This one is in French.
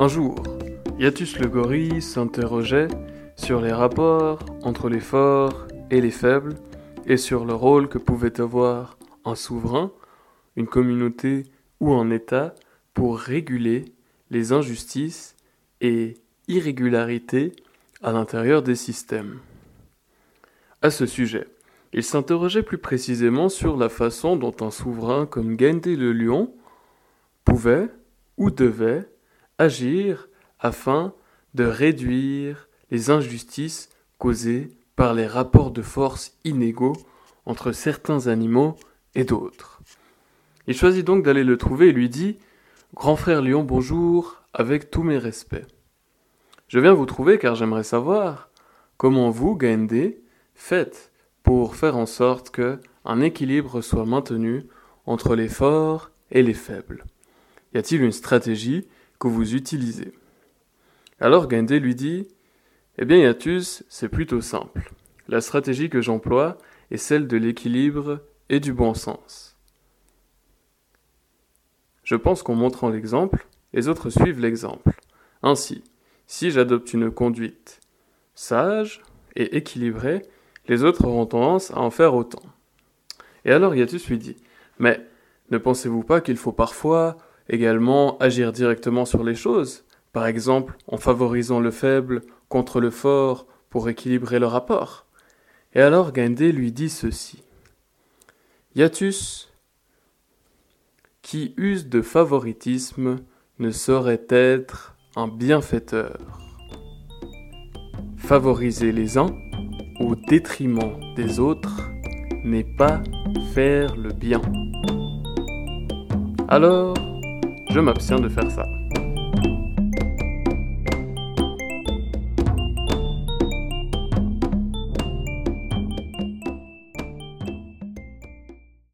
Un jour, Yatus le gorille s'interrogeait sur les rapports entre les forts et les faibles et sur le rôle que pouvait avoir un souverain, une communauté ou un État pour réguler les injustices et irrégularités à l'intérieur des systèmes. À ce sujet, il s'interrogeait plus précisément sur la façon dont un souverain comme Gende le lion pouvait ou devait agir afin de réduire les injustices causées par les rapports de force inégaux entre certains animaux et d'autres. Il choisit donc d'aller le trouver et lui dit Grand frère lion, bonjour, avec tous mes respects. Je viens vous trouver car j'aimerais savoir comment vous, Gaende, faites pour faire en sorte que un équilibre soit maintenu entre les forts et les faibles. Y a-t-il une stratégie que vous utilisez Alors Gaende lui dit Eh bien, Yatus, c'est plutôt simple. La stratégie que j'emploie est celle de l'équilibre et du bon sens. Je pense qu'en montrant l'exemple, les autres suivent l'exemple. Ainsi, si j'adopte une conduite sage et équilibrée, les autres auront tendance à en faire autant. Et alors Yatus lui dit Mais ne pensez-vous pas qu'il faut parfois également agir directement sur les choses, par exemple en favorisant le faible contre le fort pour équilibrer le rapport Et alors Gandé lui dit ceci Yatus, qui use de favoritisme, ne saurait être un bienfaiteur. Favoriser les uns au détriment des autres n'est pas faire le bien. Alors, je m'abstiens de faire ça.